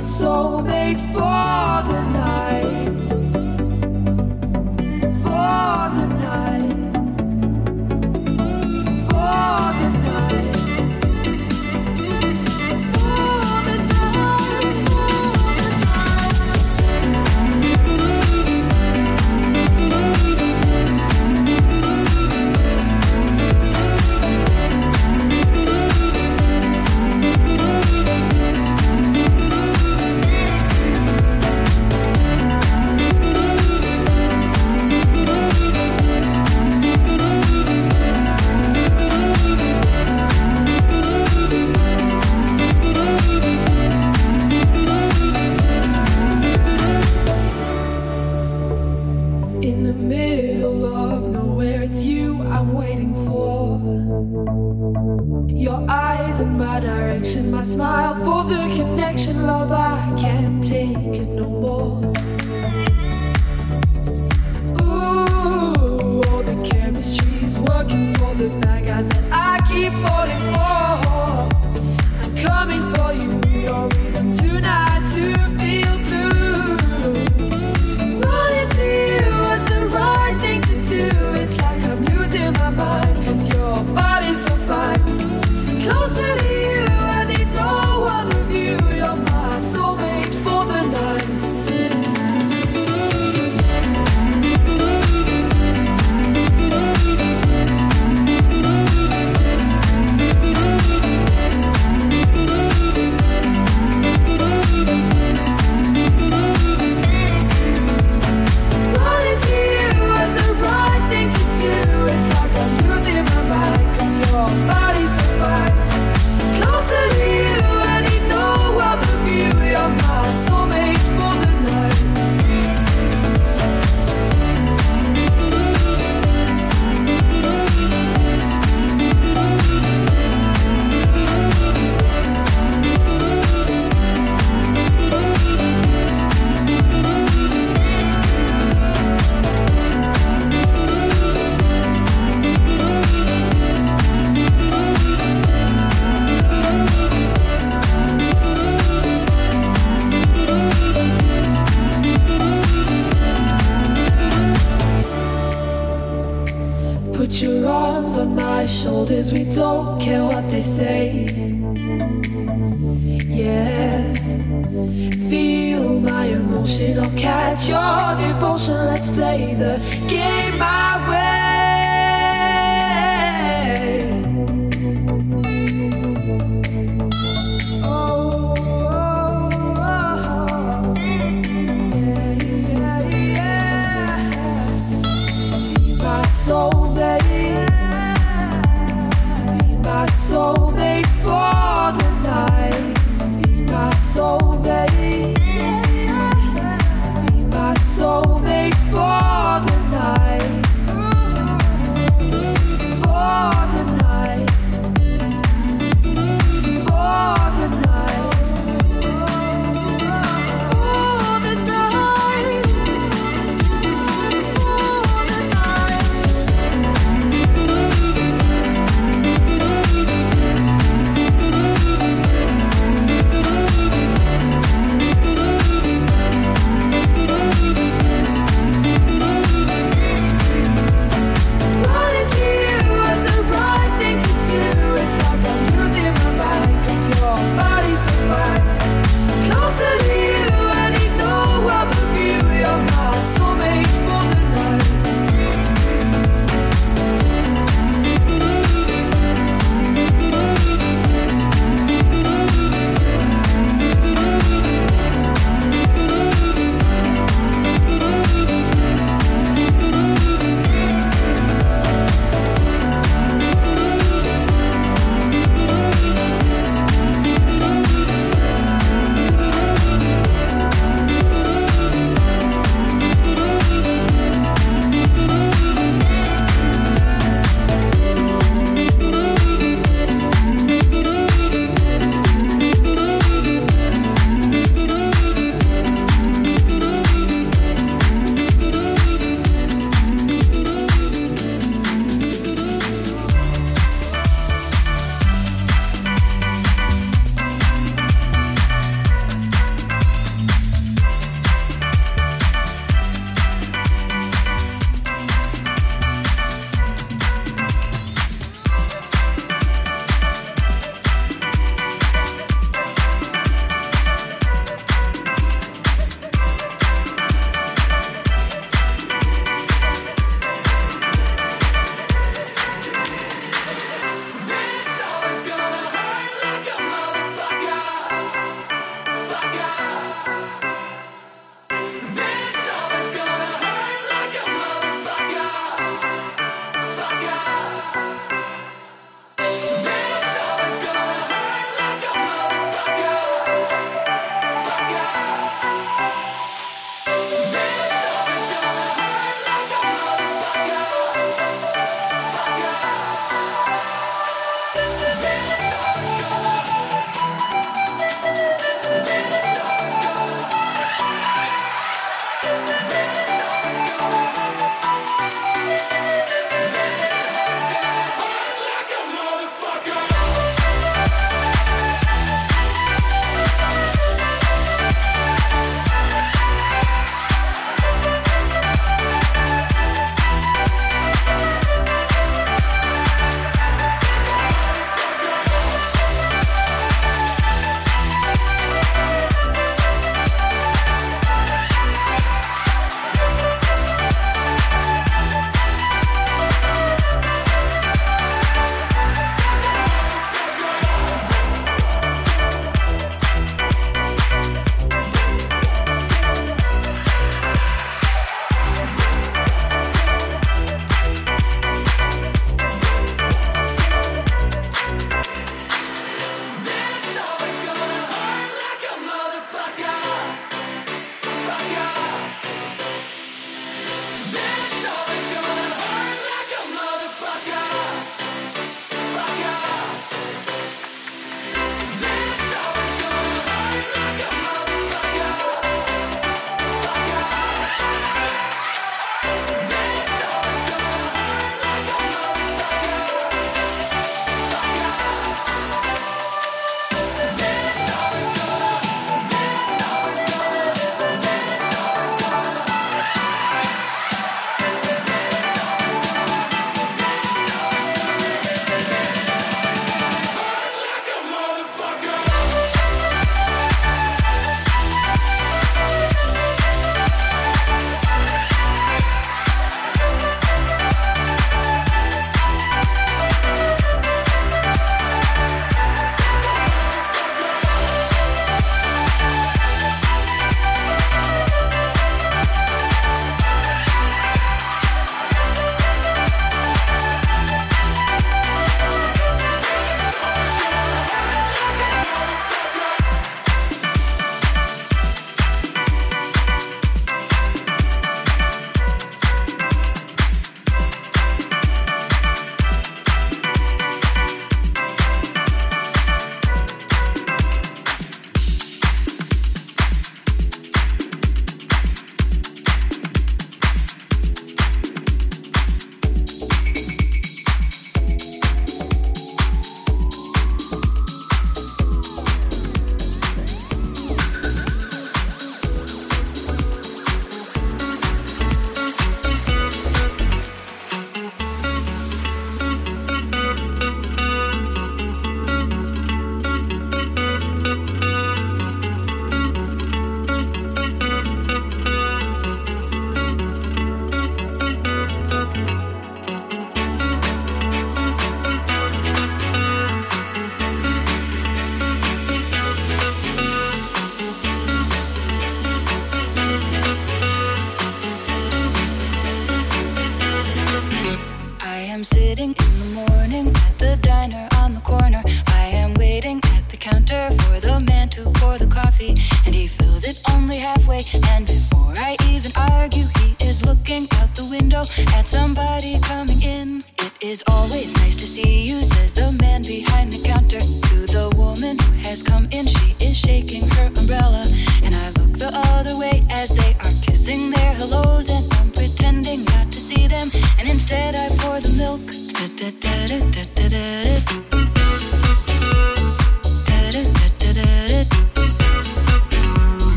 Be my soulmate for the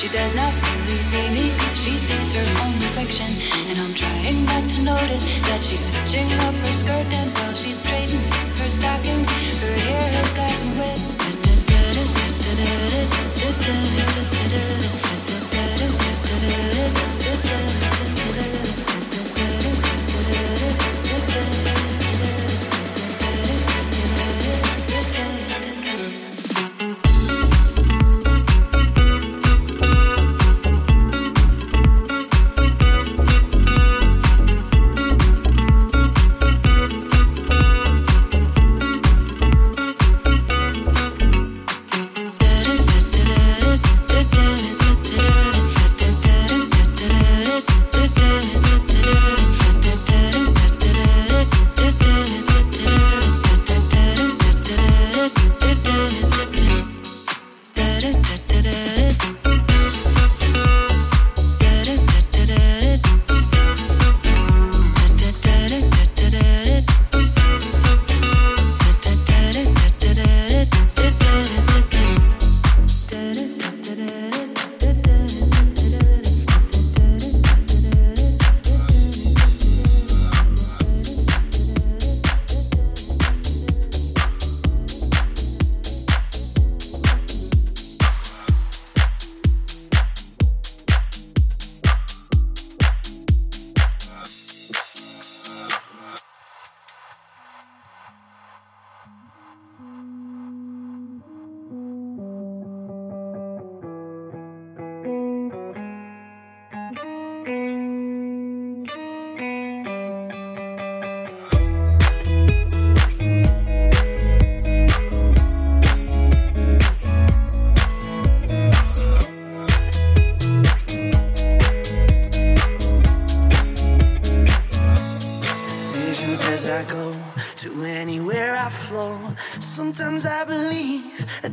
she does not really see me. She sees her own reflection. And I'm trying not to notice that she's hitching up her skirt. And while she's straightening her stockings, her hair has gotten wet.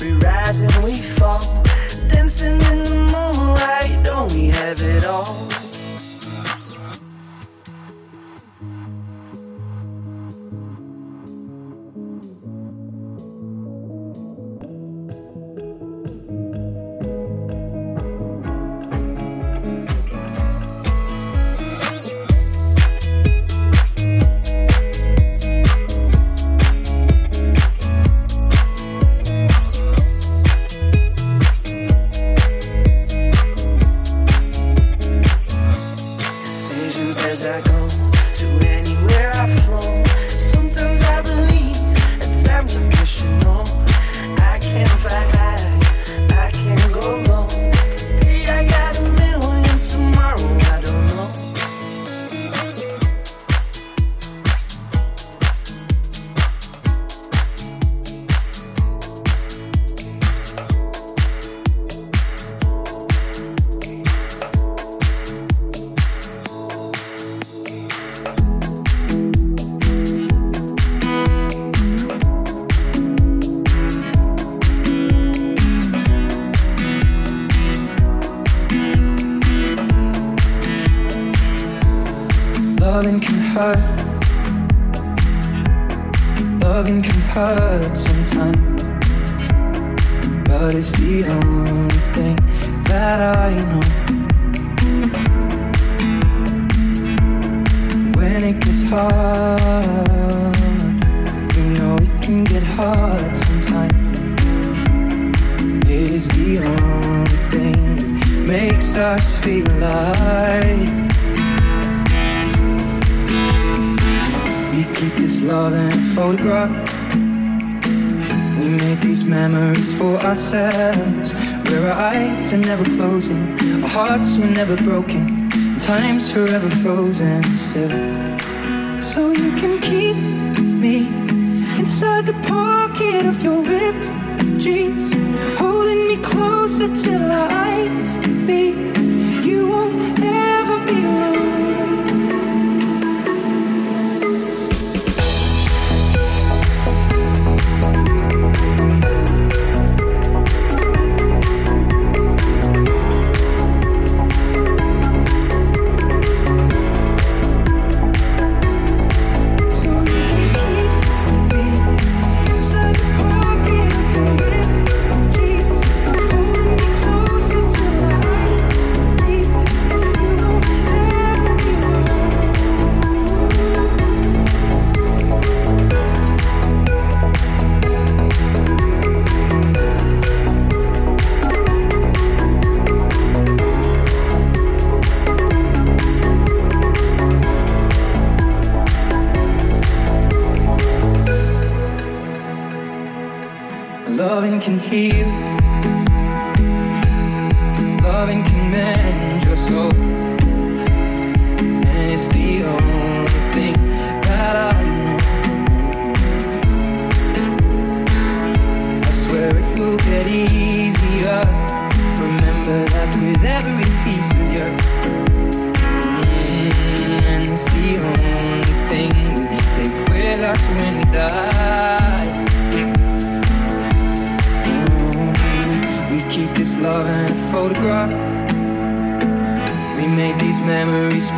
We rise and we fall, dancing in makes us feel alive. We keep this love in a photograph. We make these memories for ourselves. Where our eyes are never closing, our hearts were never broken, time's forever frozen still. So you can keep me inside the pocket of your ripped jeans, closer till our eyes meet. You won't ever be alone.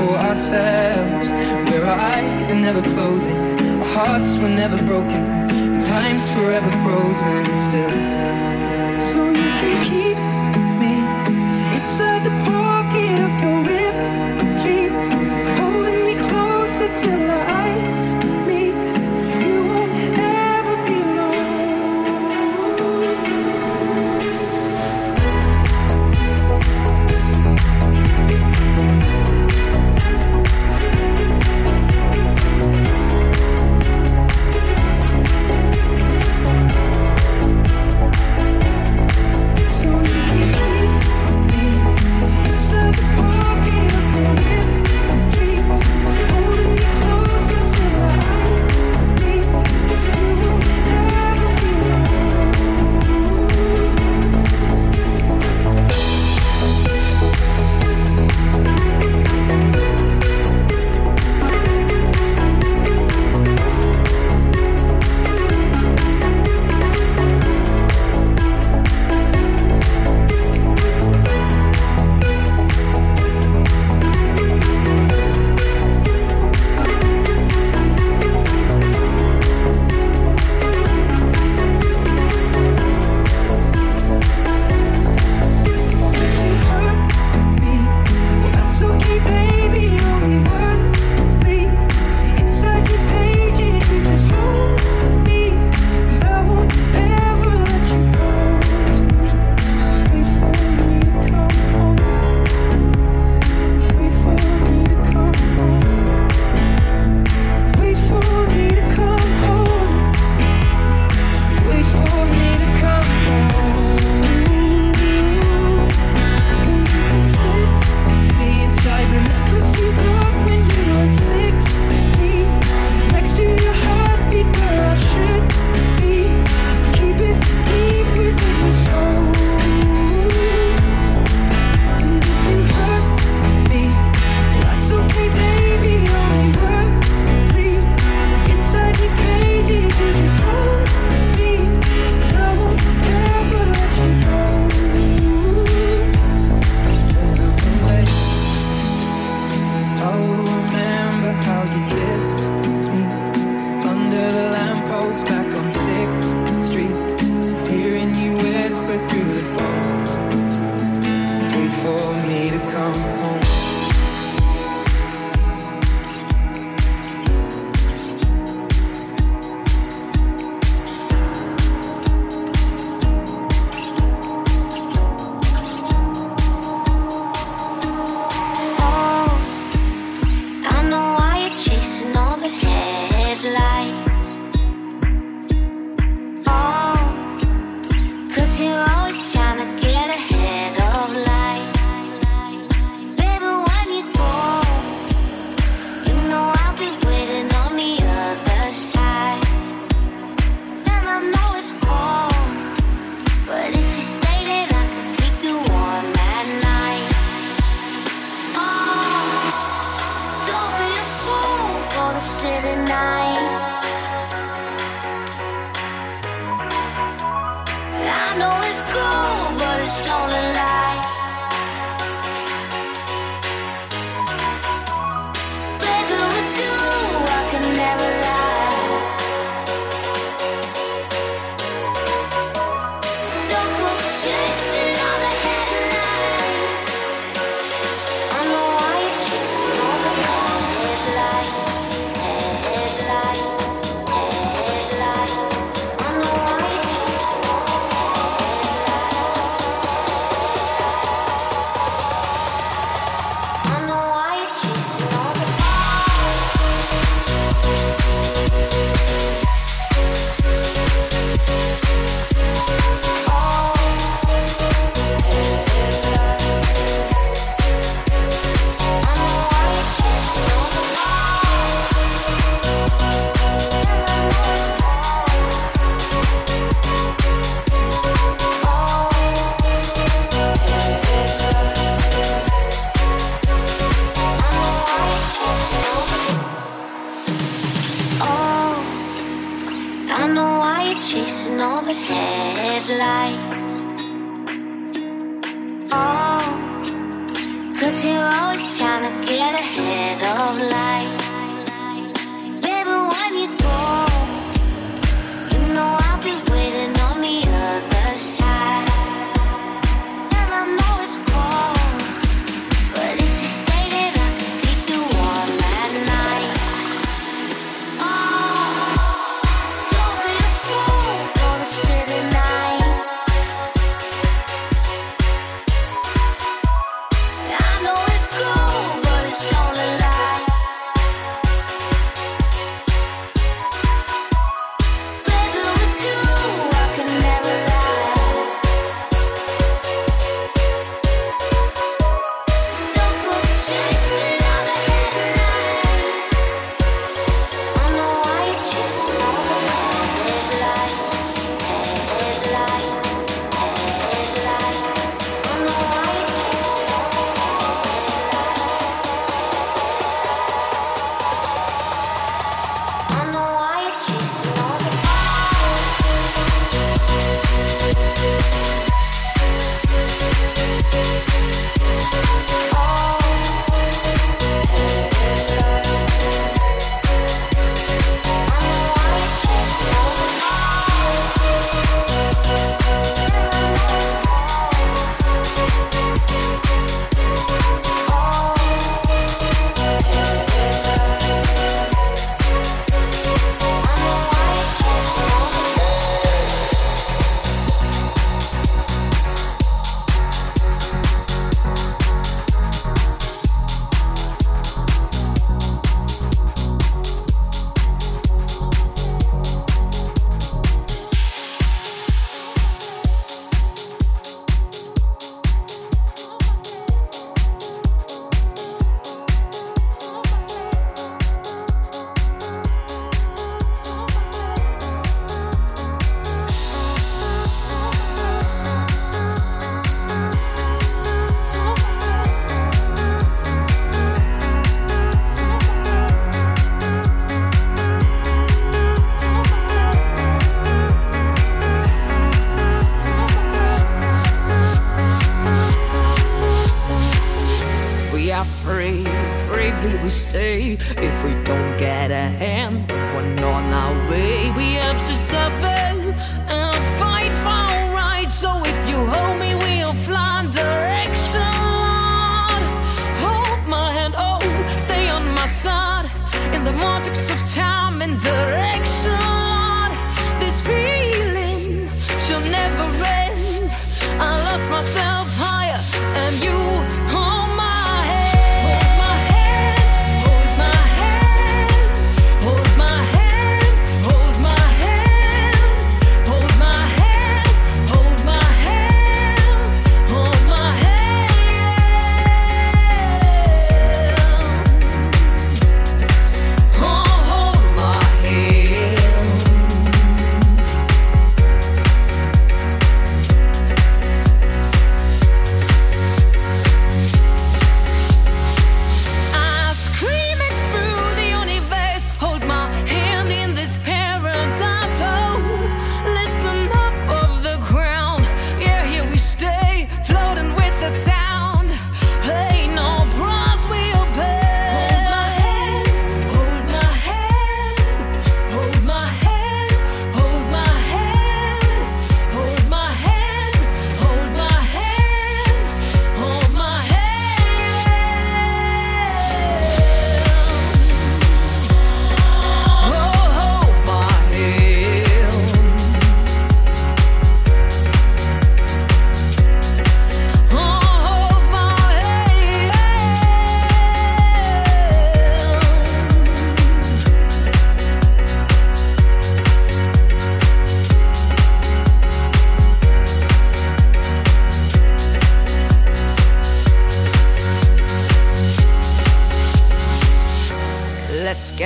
For ourselves. Where our eyes are never closing, our hearts were never broken, time's forever frozen still. So you can keep me inside the pocket of your ripped jeans, holding me closer till our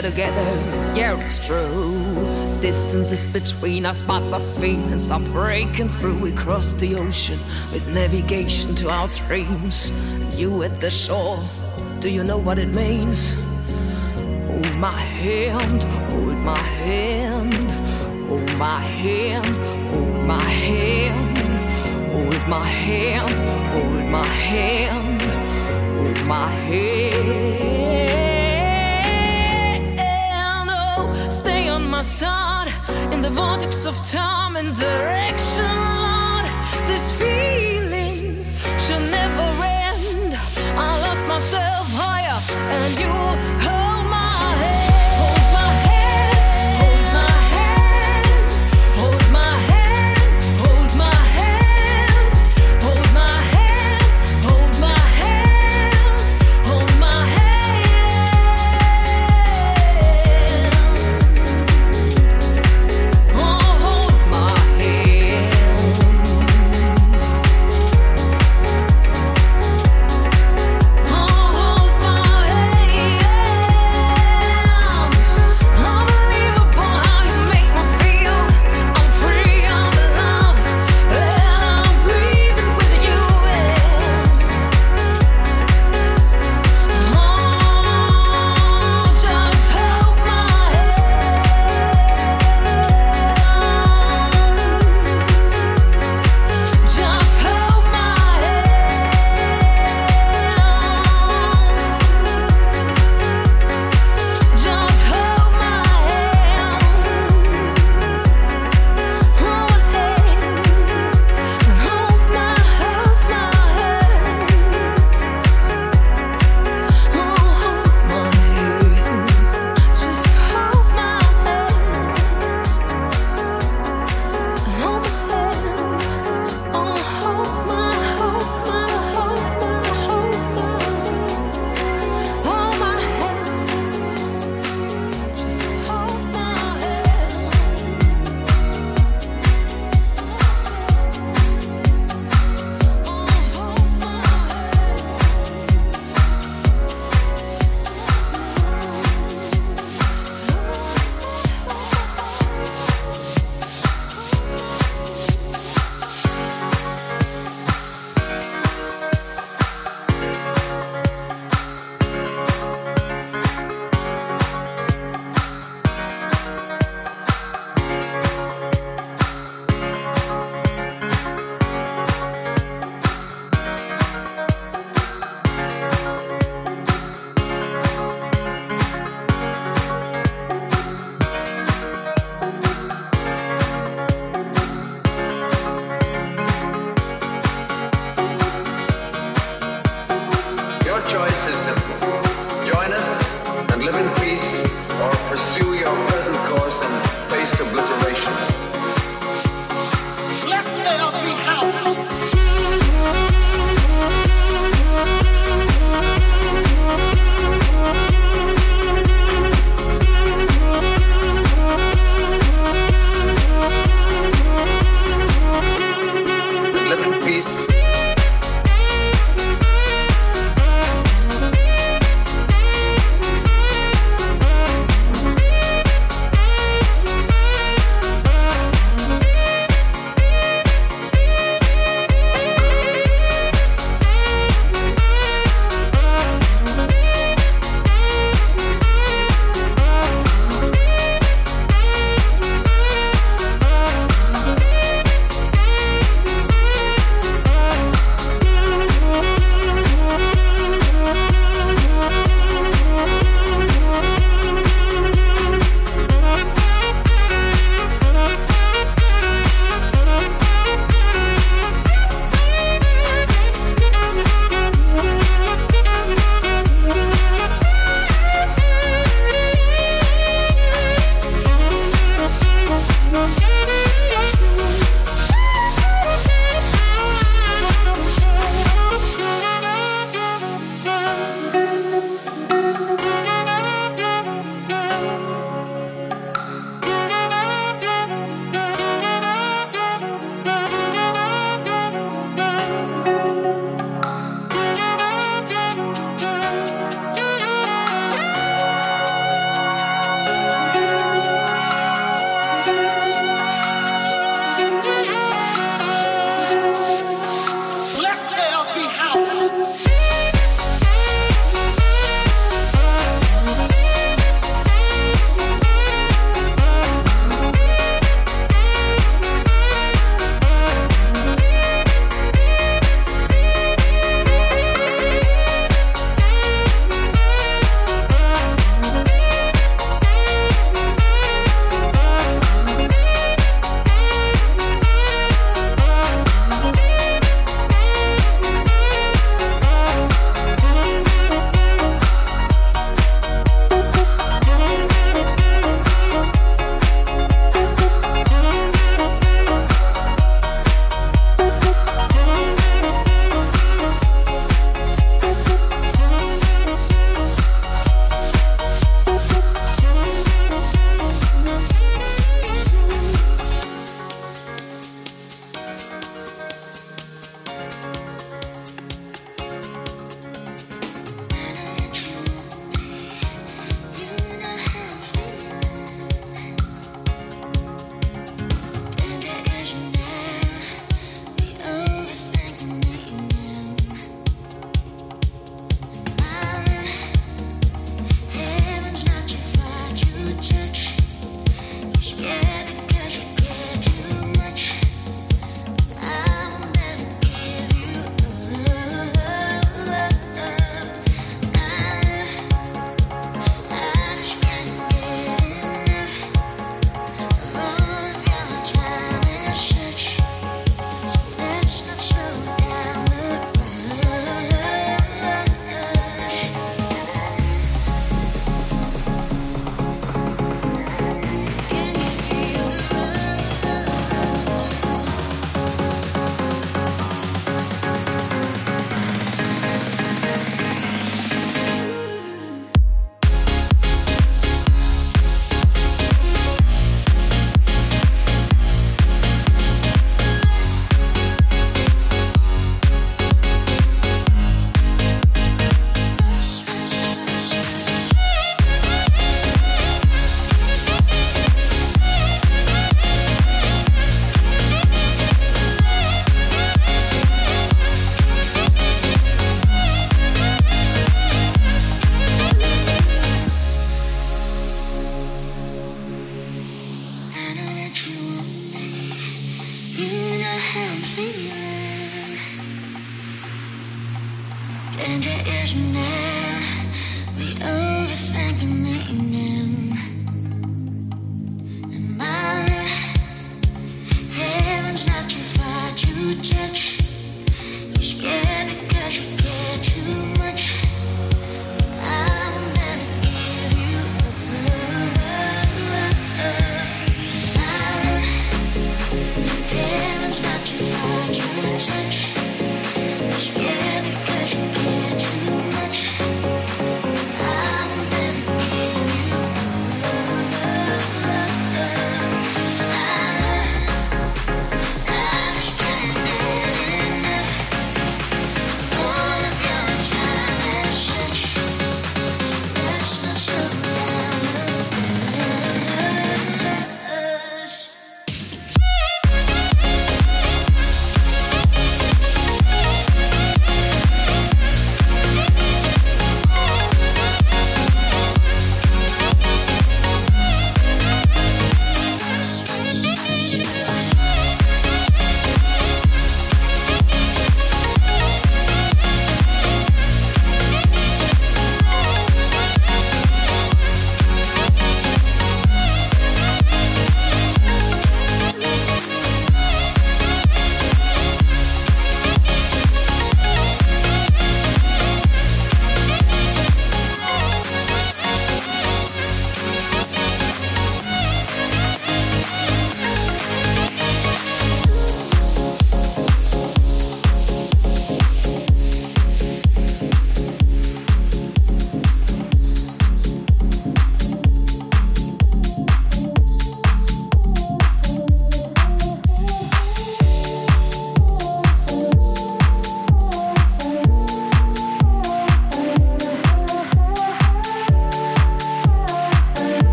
get together. Yeah, it's true. Distances between us, but the feelings are breaking through. We cross the ocean with navigation to our dreams. You at the shore, do you know what it means? Hold my hand, hold my hand, hold my hand, hold my hand, hold my hand, hold my hand, hold my hand. My side in the vortex of time and direction, Lord. This feeling should never end. I lost myself higher, and you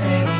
day.